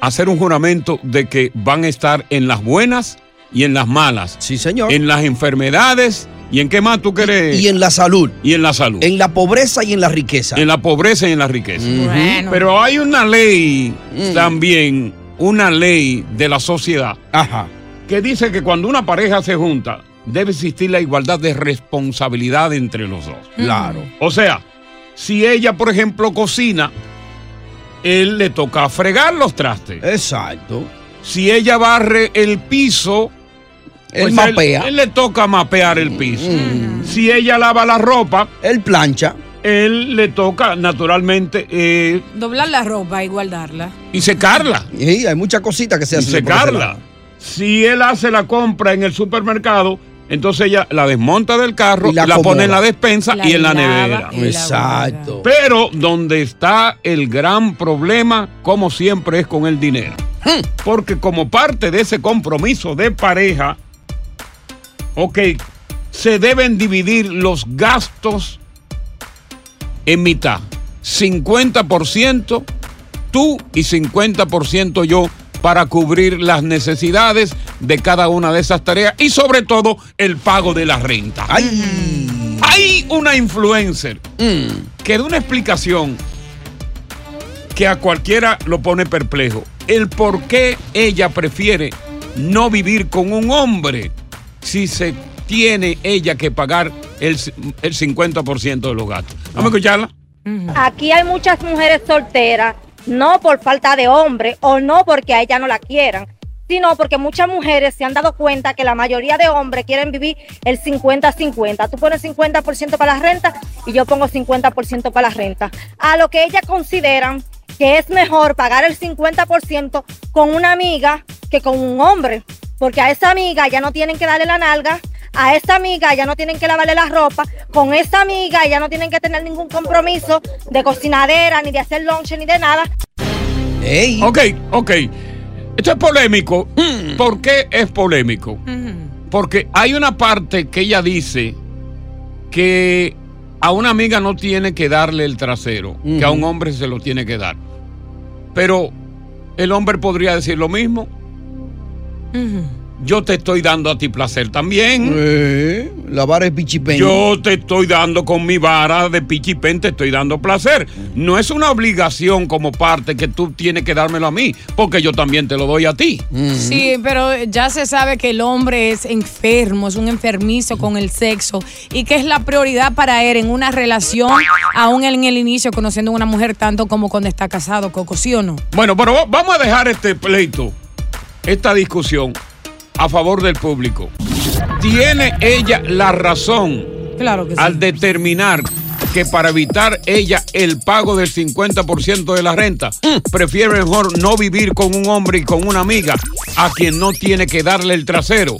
hacer un juramento de que van a estar en las buenas y en las malas. Sí, señor. En las enfermedades y en qué más tú querés. Y en la salud. Y en la salud. En la pobreza y en la riqueza. En la pobreza y en la riqueza. Bueno. Pero hay una ley Mm. también, una ley de la sociedad Ajá. que dice que cuando una pareja se junta, debe existir la igualdad de responsabilidad entre los dos. Claro. O sea, si ella, por ejemplo, cocina, él le toca fregar los trastes. Exacto. Si ella barre el piso, Él pues mapea. Él, le toca mapear el piso. Mm. Si ella lava la ropa, Él plancha. él le toca naturalmente eh, Doblar la ropa y guardarla. y secarla. Y hay muchas cositas que se Y hacen. ese secarla. Si él hace la compra en el supermercado, entonces ella la desmonta del carro, Y la la, pone en la despensa La y en la nevera. Exacto. Pero donde está el gran problema, como siempre, es con el dinero. Hmm. Porque como parte de ese compromiso de pareja, ok, se deben dividir los gastos en mitad. 50% tú y 50% yo para cubrir las necesidades de cada una de esas tareas y sobre todo el pago de la renta. Ay. Hay una influencer Mm. que da una explicación que a cualquiera lo pone perplejo. El por qué ella prefiere no vivir con un hombre si se tiene ella que pagar el, el 50% de los gastos. Vamos a escucharla. Aquí hay muchas mujeres solteras, no por falta de hombre o no porque a ella no la quieran, sino porque muchas mujeres se han dado cuenta que la mayoría de hombres quieren vivir el 50-50. Tú pones 50% para la renta y yo pongo 50% para la renta. A lo que ellas consideran que es mejor pagar el 50% con una amiga que con un hombre, porque a esa amiga ya no tienen que darle la nalga, a esa amiga ya no tienen que lavarle la ropa, con esa amiga ya no tienen que tener ningún compromiso de cocinadera, ni de hacer lunch, ni de nada. Ey. Ok, ok. Esto es polémico. ¿Por qué es polémico? Porque hay una parte que ella dice que a una amiga no tiene que darle el trasero, que a un hombre se lo tiene que dar. Pero el hombre podría decir lo mismo. Yo te estoy dando a ti placer también. Eh, la vara es pichipen. Yo te estoy dando con mi vara de pichipen, te estoy dando placer. No es una obligación como parte que tú tienes que dármelo a mí, porque yo también te lo doy a ti. Sí, pero ya se sabe que el hombre es enfermo, es un enfermizo con el sexo y que es la prioridad para él en una relación, aún en el inicio, conociendo a una mujer tanto como cuando está casado, Coco, ¿sí o no? Bueno, pero va- vamos a dejar este pleito, esta discusión a favor del público. ¿Tiene ella la razón Claro que sí. al determinar que para evitar ella el pago del 50% de la renta, prefiere mejor no vivir con un hombre y con una amiga a quien no tiene que darle el trasero?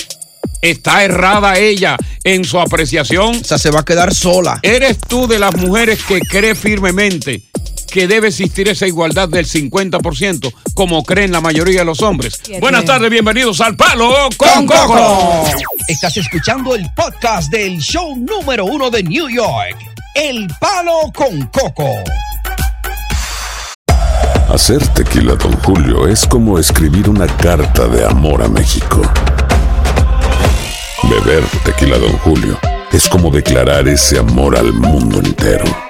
¿Está errada ella en su apreciación? O sea, se va a quedar sola. ¿Eres tú de las mujeres que cree firmemente que debe existir esa igualdad del 50%, como creen la mayoría de los hombres. Buenas tardes, bienvenidos al Palo con Coco. Estás escuchando el podcast del show número uno de New York, El Palo con Coco. Hacer tequila, Don Julio, es como escribir una carta de amor a México. Beber tequila, Don Julio, es como declarar ese amor al mundo entero.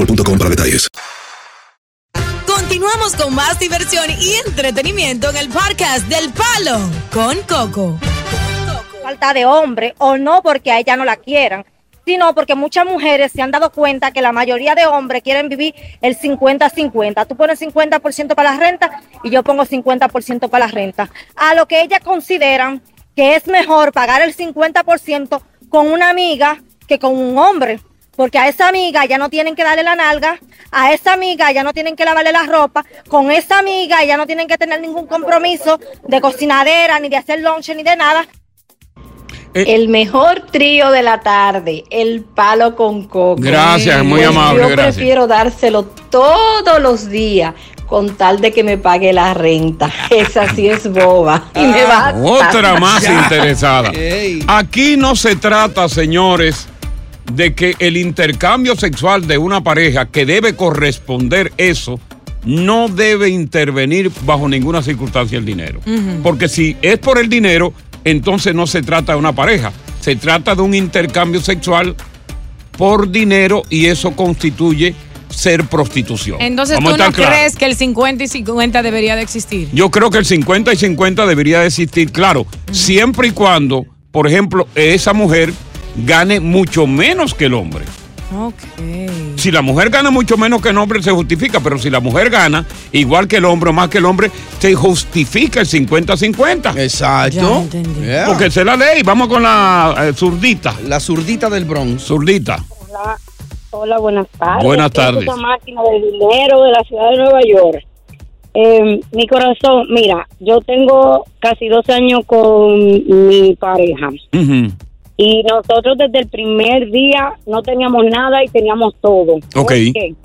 boostmobile.com para detalles. Continuamos con más diversión y entretenimiento en el podcast del Palo con Coco. Falta de hombre o no porque a ella no la quieran, sino porque muchas mujeres se han dado cuenta que la mayoría de hombres quieren vivir el 50-50. Tú pones 50% para la renta y yo pongo 50% para la renta. A lo que ellas consideran que es mejor pagar el 50% con una amiga que con un hombre. Porque a esa amiga ya no tienen que darle la nalga, a esa amiga ya no tienen que lavarle la ropa, con esa amiga ya no tienen que tener ningún compromiso de cocinadera, ni de hacer lunch, ni de nada. El mejor trío de la tarde, el palo con coco. Gracias, muy Pues amable, Yo gracias. prefiero dárselo todos los días con tal de que me pague la renta. Esa sí es boba. Y me basta. Otra más interesada. Aquí no se trata, señores, de que el intercambio sexual de una pareja que debe corresponder eso no debe intervenir bajo ninguna circunstancia el dinero. Porque si es por el dinero, entonces no se trata de una pareja. Se trata de un intercambio sexual por dinero y eso constituye ser prostitución. Entonces, Vamos ¿tú no crees que el 50 y 50 debería de existir? Yo creo que el 50 y 50 debería de existir, claro, siempre y cuando, por ejemplo, esa mujer gane mucho menos que el hombre. Ok. Si la mujer gana mucho menos que el hombre, se justifica, pero si la mujer gana igual que el hombre o más que el hombre, se justifica el 50-50. Exacto. Yeah. Porque esa es la ley. Vamos con la eh, zurdita. La zurdita del Bronx. Zurdita. Hola, hola, buenas tardes. Buenas Esta es tardes. Esa máquina de dinero de la ciudad de Nueva York. Eh, mi corazón, mira, yo tengo casi dos años con mi pareja Ujú. Y nosotros desde el primer día no teníamos nada y teníamos todo. Ok. ¿Por qué?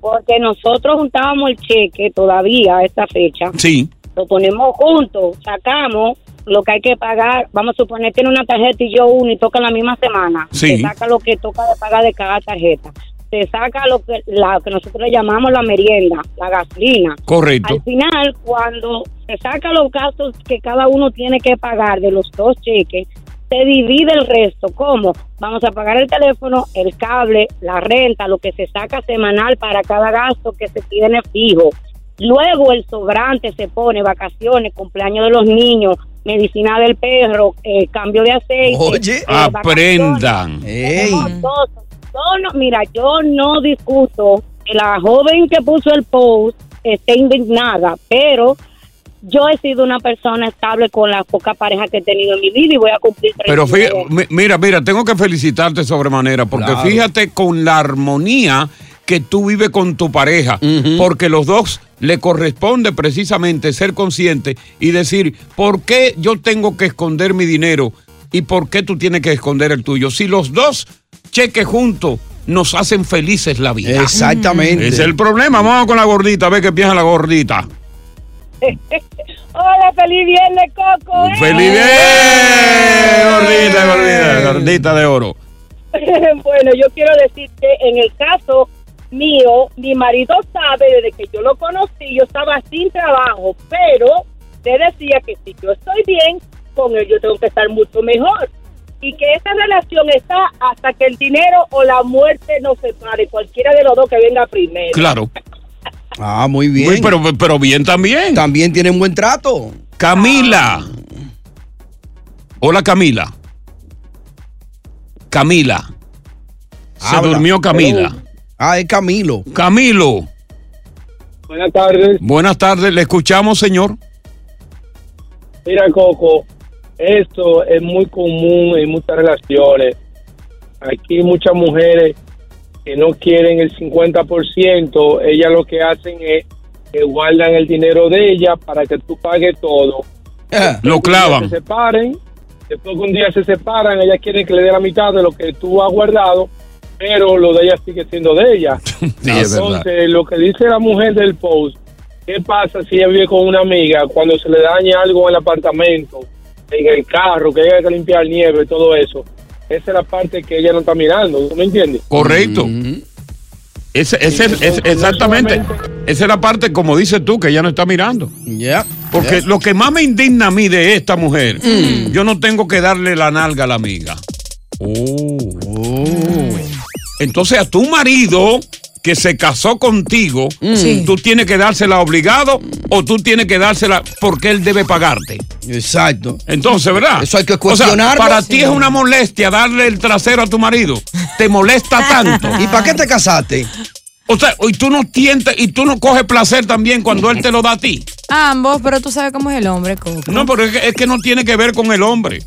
Porque nosotros juntábamos el cheque todavía a esta fecha, Sí. lo ponemos juntos, sacamos lo que hay que pagar, vamos a suponer tiene una tarjeta y yo una y toca la misma semana, Sí. se saca lo que toca de pagar de cada tarjeta, se saca lo que, la, que nosotros le llamamos la merienda, la gasolina. Correcto. Al final, cuando se saca los gastos que cada uno tiene que pagar de los dos cheques, se divide el resto. ¿Cómo? Vamos a pagar el teléfono, el cable, la renta, lo que se saca semanal para cada gasto que se tiene fijo. Luego el sobrante se pone vacaciones, cumpleaños de los niños, medicina del perro, eh, cambio de aceite. Oye, eh, aprendan. no- mira, yo no discuto que la joven que puso el post esté indignada, pero yo he sido una persona estable con la poca pareja que he tenido en mi vida y voy a cumplir Pero 39 fí- mi- mira, mira, tengo que felicitarte sobremanera, porque Claro. fíjate con la armonía que tú vives con tu pareja, porque los dos le corresponde precisamente ser consciente y decir, ¿por qué yo tengo que esconder mi dinero y por qué tú tienes que esconder el tuyo? Si los dos cheques juntos nos hacen felices la vida. Exactamente. Ese es el problema. Vamos con la gordita, a ver qué piensa la gordita. Hola, feliz viernes, Coco. ¡Eh! ¡Feliz bien! Gordita, gordita, gordita de oro. bueno, yo quiero decir que en el caso mío, mi marido sabe desde que yo lo conocí, yo estaba sin trabajo, pero le decía que si yo estoy bien, con él yo tengo que estar mucho mejor. Y que esa relación está hasta que el dinero o la muerte nos separe, cualquiera de los dos que venga primero. Claro. Ah, muy bien. Uy, pero, pero bien también. También tienen buen trato. Camila. Hola, Camila. Camila. Se Habla. durmió Camila. Ah, es Camilo. Camilo. Buenas tardes. Buenas tardes. ¿Le escuchamos, señor? Mira, Coco, esto es muy común en muchas relaciones. Aquí muchas mujeres que no quieren el 50%, ellas lo que hacen es que guardan el dinero de ella para que tú pagues todo. Lo clavan. Se separen, después que un día se separan, ellas quieren que le dé la mitad de lo que tú has guardado, pero lo de ella sigue siendo de ella. Sí. Entonces, lo que dice la mujer del post, ¿qué pasa si ella vive con una amiga cuando se le daña algo en el apartamento, en el carro, que haya que limpiar nieve y todo eso? Esa es la parte que ella no está mirando, ¿tú me entiendes? Correcto. Ese, ese, ese- exactamente. Esa es la parte, como dices tú, que ella no está mirando. Ya. Porque lo que más me indigna a mí de esta mujer, yo no tengo que darle la nalga a la amiga. Oh. Entonces a tu marido que se casó contigo, Sí. tú tienes que dársela obligado o tú tienes que dársela porque él debe pagarte. Exacto. Entonces, ¿verdad? Eso hay que O sea, cuestionarlo. para Sí. ti es una molestia darle el trasero a tu marido. Te molesta tanto. ¿Y para qué te casaste? O sea, y tú no tientes y tú no coges placer también cuando él te lo da a ti. Ambos, pero tú sabes cómo es el hombre, Coco. No, pero es que, es que no tiene que ver con el hombre.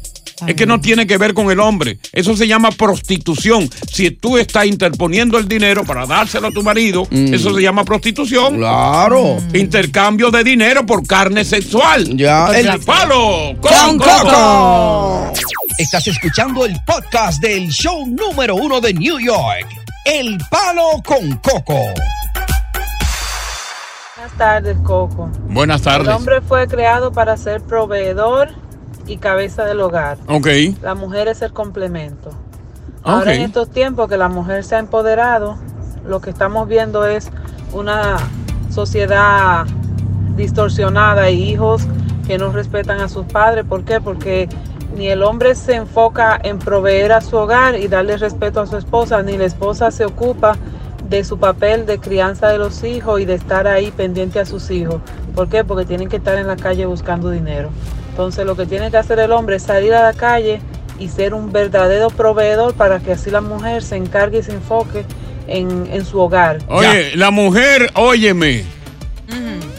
Es que no tiene que ver con el hombre. Eso se llama prostitución. Si tú estás interponiendo el dinero para dárselo a tu marido, eso se llama prostitución. Claro. Intercambio de dinero por carne sexual. Ya. El, El- palo Con Coco. Estás escuchando el podcast del show número uno de New York. El Palo con Coco. Buenas tardes, Coco. Buenas tardes. El hombre fue creado para ser proveedor y cabeza del hogar. Ok. La mujer es el complemento. Ah, Ahora en estos tiempos que la mujer se ha empoderado, lo que estamos viendo es una sociedad distorsionada y hijos que no respetan a sus padres. ¿Por qué? Porque ni el hombre se enfoca en proveer a su hogar y darle respeto a su esposa, ni la esposa se ocupa de su papel de crianza de los hijos y de estar ahí pendiente a sus hijos. ¿Por qué? Porque tienen que estar en la calle buscando dinero. Entonces lo que tiene que hacer el hombre es salir a la calle y ser un verdadero proveedor para que así la mujer se encargue y se enfoque en, en su hogar. Oye, la mujer, óyeme,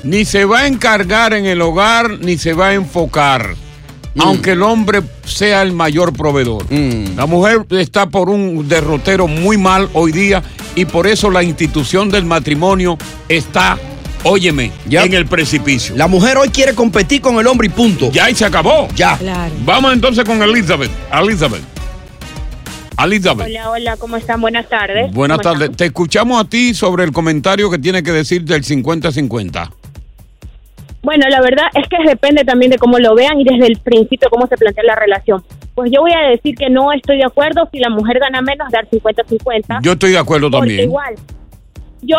ni se va a encargar en el hogar, ni se va a enfocar. Aunque el hombre sea el mayor proveedor. La mujer está por un derrotero muy mal hoy día y por eso la institución del matrimonio está, óyeme, en el precipicio. La mujer hoy quiere competir con el hombre y punto. Ya y se acabó. Ya. Vamos entonces con Elizabeth. Elizabeth. Elizabeth. Hola, hola, ¿cómo están? Buenas tardes. Buenas ¿Cómo tardes. Te escuchamos a ti sobre el comentario que tiene que decir del 50-50. están? Bueno, la verdad es que depende también de cómo lo vean y desde el principio cómo se plantea la relación. Pues yo voy a decir que no estoy de acuerdo si la mujer gana menos dar 50-50. Yo estoy de acuerdo también. igual, yo,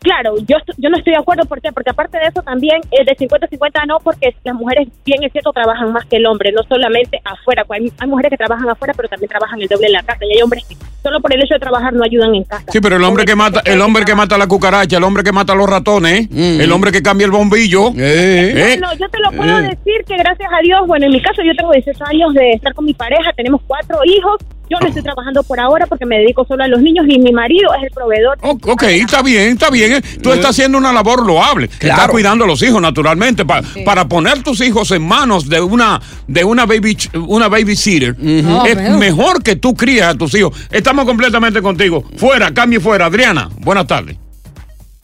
claro, yo, yo no estoy de acuerdo, ¿por qué? Porque aparte de eso también, eh, de 50-50 no, porque las mujeres, bien es cierto, trabajan más que el hombre, no solamente afuera, pues hay, hay mujeres que trabajan afuera, pero también trabajan el doble en la casa, y hay hombres que solo por el hecho de trabajar no ayudan en casa. Sí, pero el hombre que mata, el hombre que mata la cucaracha, el hombre que mata los ratones, el hombre que cambia el bombillo. ¿eh? Bueno, yo te lo puedo decir que gracias a Dios, bueno, en mi caso yo tengo 18 años de estar con mi pareja, tenemos cuatro hijos, yo no estoy trabajando por ahora porque me dedico solo a los niños y mi marido es el proveedor. Ok, está bien, está bien. eh. Tú estás haciendo una labor loable. Estás cuidando a los hijos, naturalmente, pa- para poner tus hijos en manos de una de una baby una babysitter. Oh, es veo. mejor que tú crías a tus hijos. Estamos completamente contigo. Fuera, cambie fuera. Adriana, buenas tardes.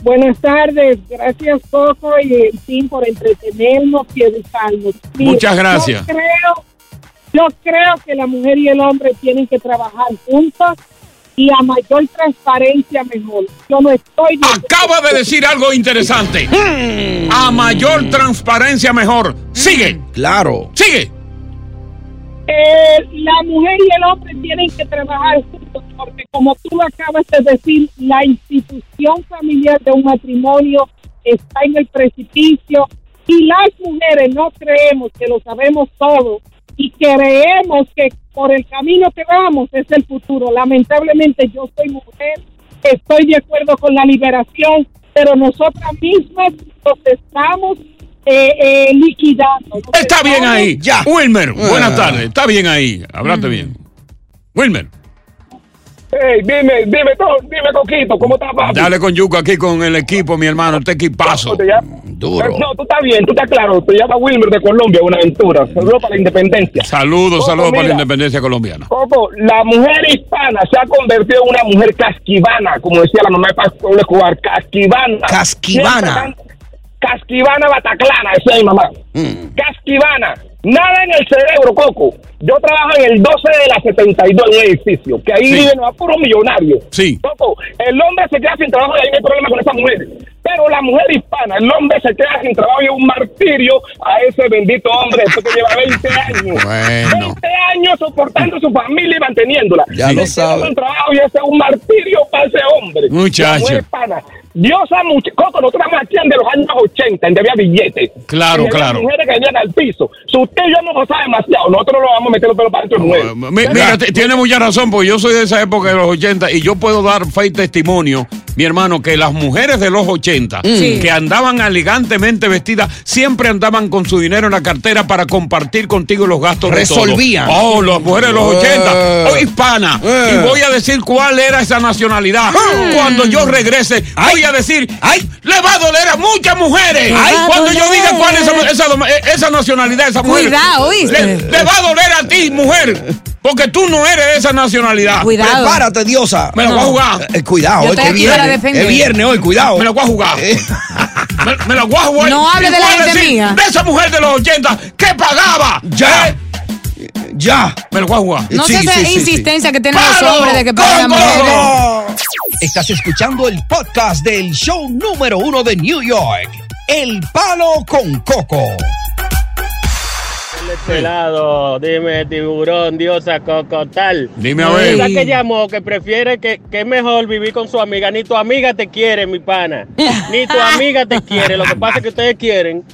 Buenas tardes, gracias Coco y el team por entretenernos y educarnos. Muchas gracias. Yo creo, yo creo que la mujer y el hombre tienen que trabajar juntos y a mayor transparencia mejor. Yo no estoy... de- Acaba de decir algo interesante. A mayor transparencia mejor. Sigue. Claro. Sigue. Eh, la mujer y el hombre tienen que trabajar juntos porque como tú lo acabas de decir, la institución familiar de un matrimonio está en el precipicio y las mujeres no creemos que lo sabemos todo y creemos que por el camino que vamos es el futuro. Lamentablemente yo soy mujer, estoy de acuerdo con la liberación, pero nosotras mismas nos estamos eh, eh, liquidando. Nos Está bien ahí. Ya. Wilmer, buenas tardes. Está bien ahí. Hablaste bien. Wilmer, Hey, dime, dime, todo, dime, Coquito, ¿cómo estás, papi? dale con Yuca aquí con el equipo, mi hermano. Este equipazo. Duro. No, tú estás bien, tú estás claro. Te llama Wilmer de Colombia, una aventura. Saludos para la independencia. Saludos, saludos para la independencia colombiana. Coco, la mujer hispana se ha convertido en una mujer casquivana, como decía la mamá de Pastor Escobar, casquivana. Casquivana. Casquivana bataclana, decía mi mamá. Mm. Casquivana. Nada en el cerebro, Coco. Yo trabajo en el 12 de la 72 en un edificio, que ahí Sí. viven los puros millonarios. Sí. Coco, el hombre se queda sin trabajo y ahí no hay problema con esa mujer. Pero la mujer hispana, el hombre se queda sin trabajo y es un martirio a ese bendito hombre, ese que lleva 20 años. Bueno. 20 años soportando su familia y manteniéndola. Ya Se lo sabe. trabajo y ese es un martirio para ese hombre. Muchacho. La mujer hispana. Dios a mucho. Coco, nosotros estamos aquí en de los años 80, en que había billetes. Claro, había claro. mujeres que venían al piso. Si usted y yo hemos gozado demasiado, nosotros no lo vamos a meter los pelos para dentro. Mi- Mira, tiene mucha razón, porque yo soy de esa época de los 80 y yo puedo dar fe y testimonio, mi hermano, que las mujeres de los 80 Sí. que andaban elegantemente vestidas siempre andaban con su dinero en la cartera para compartir contigo los gastos de todo. Resolvían. Oh, las mujeres de los Eh. 80, oh, hispana. Eh. Y voy a decir cuál era esa nacionalidad. Cuando yo regrese, voy a decir, le va a doler a muchas mujeres. Ay. Cuando yo diga cuál es esa, esa, esa nacionalidad, esa mujer. Cuidado, ¿oíste? Le, le va a doler a ti, mujer. Porque tú no eres de esa nacionalidad. Cuidado. Prepárate, diosa. Me la voy a jugar. Eh, cuidado, Yo hoy que viernes. Es viernes hoy, cuidado. Me la voy a jugar. Eh. Me, me la voy a jugar. No hable Y de la a gente decir mía. De esa mujer de los 80 que pagaba. Ya. ¿Eh? Ya. Me la voy a jugar. No Sí, sé esa sí, sí, insistencia que tienen los hombres de que pagan las ¡Con mujeres. Estás escuchando el podcast del show número uno de New York. El palo con coco. este lado, dime tiburón, diosa cocotal. Dime a ver. Que llamó, que prefiere que, que es mejor vivir con su amiga. Ni tu amiga te quiere, mi pana. Ni tu amiga te quiere. Lo que pasa es que ustedes quieren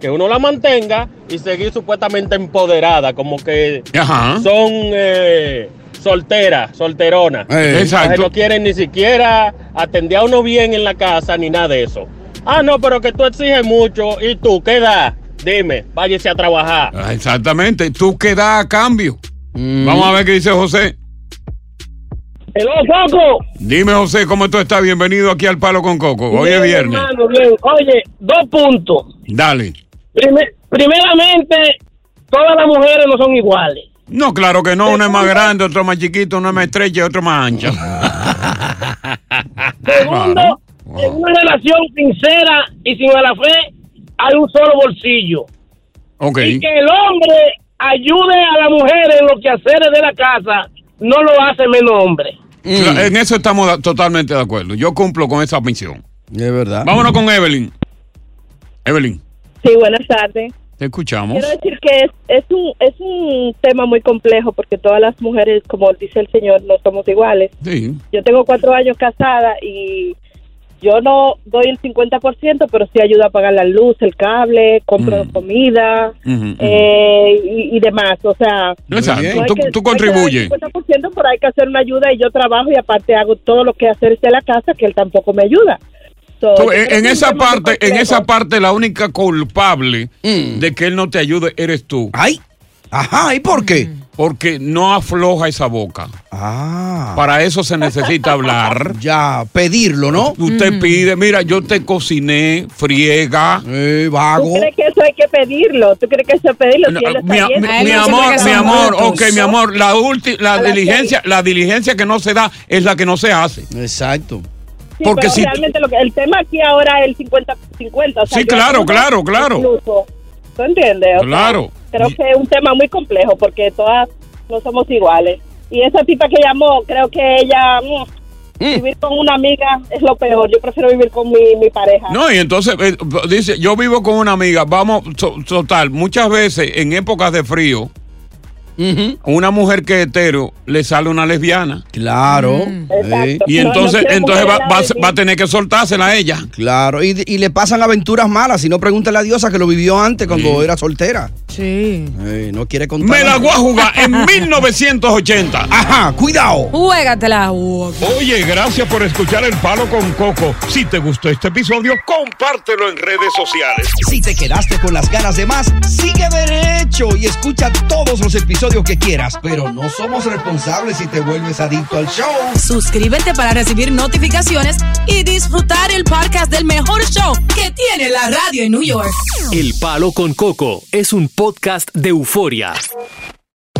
que uno la mantenga y seguir supuestamente empoderada, como que Ajá. son eh, solteras, solteronas. Eh, exacto. no quieren ni siquiera atender a uno bien en la casa ni nada de eso. Ah, no, pero que tú exiges mucho. ¿Y tú qué da? Dime, váyase a trabajar. Ah, Exactamente. ¿Tú qué das a cambio? Vamos a ver qué dice José. Hello, Coco. Dime, José, ¿cómo tú estás? Bienvenido aquí al Palo con Coco. Hoy es viernes. hermano, bien. Oye, dos puntos. Dale. Prime- primeramente, todas las mujeres no son iguales. No, claro que no. Uno es más grande, otro más chiquito, uno es más estrecha y otro más ancha. Segundo, en una relación sincera y sin mala fe, hay un solo bolsillo. Ok. Y que el hombre ayude a la mujer en los quehaceres de la casa, no lo hace menos hombre. Cla- En eso estamos totalmente de acuerdo. Yo cumplo con esa misión. Es verdad. Vámonos con Evelyn. Evelyn, Sí, buenas tardes. Te escuchamos. Quiero decir que es, es, un, es un tema muy complejo porque todas las mujeres, como dice el señor, no somos iguales. Sí. Yo tengo cuatro años casada y yo no doy el 50%, pero sí ayudo a pagar la luz, el cable, compro comida Ujú, eh, y, y demás. O sea, no Tú- que- tú no contribuyes. el 50%, pero hay que hacer una ayuda y yo trabajo y aparte hago todo lo que hacer de la casa que él tampoco me ayuda. So, Tú, en, esa parte, en esa parte, la única culpable de que él no te ayude eres tú. Ay. Ajá, ¿y por qué? Porque no afloja esa boca. Ah. Para eso se necesita hablar. Ya, pedirlo, ¿no? Usted pide, mira, yo te cociné, friega. Eh, ¿Tú vago. crees que eso hay que pedirlo? ¿Tú crees que eso hay que pedirlo? Si él Mi, está bien? mi- mi amor, mi amor, ok, mi amor, la ulti- la diligencia, la diligencia que no se da es la que no se hace. Exacto. Sí, Porque si realmente lo que, el tema aquí ahora es el 50-50. o sea, Sí, claro, claro, claro. incluso. ¿Tú entiendes? O sea, Claro. creo que es un tema muy complejo porque todas no somos iguales. Y esa tipa que llamó, creo que ella, mm, vivir con una amiga es lo peor. Yo prefiero vivir con mi, mi pareja. No, y entonces eh, dice, yo vivo con una amiga, vamos, so- total, muchas veces en épocas de frío, una mujer que es hetero le sale una lesbiana. Claro. Sí. Y entonces, entonces va, va a- va a tener que soltársela a ella. Claro, y, y le pasan aventuras malas. Si no, pregúntale a Diosa que lo vivió antes cuando era soltera. Sí. no quiere contar. Me la voy a jugar en 1980. Ajá, cuidado. Juégatela. Oye, gracias por escuchar El Palo con Coco. Si te gustó este episodio, compártelo en redes sociales. Si te quedaste con las ganas de más, sigue derecho y escucha todos los episodios que quieras. Pero no somos responsables si te vuelves adicto al show. Suscríbete para recibir notificaciones y disfrutar el podcast del mejor show que tiene la radio en New York. El Palo con Coco es un podcast de euforia.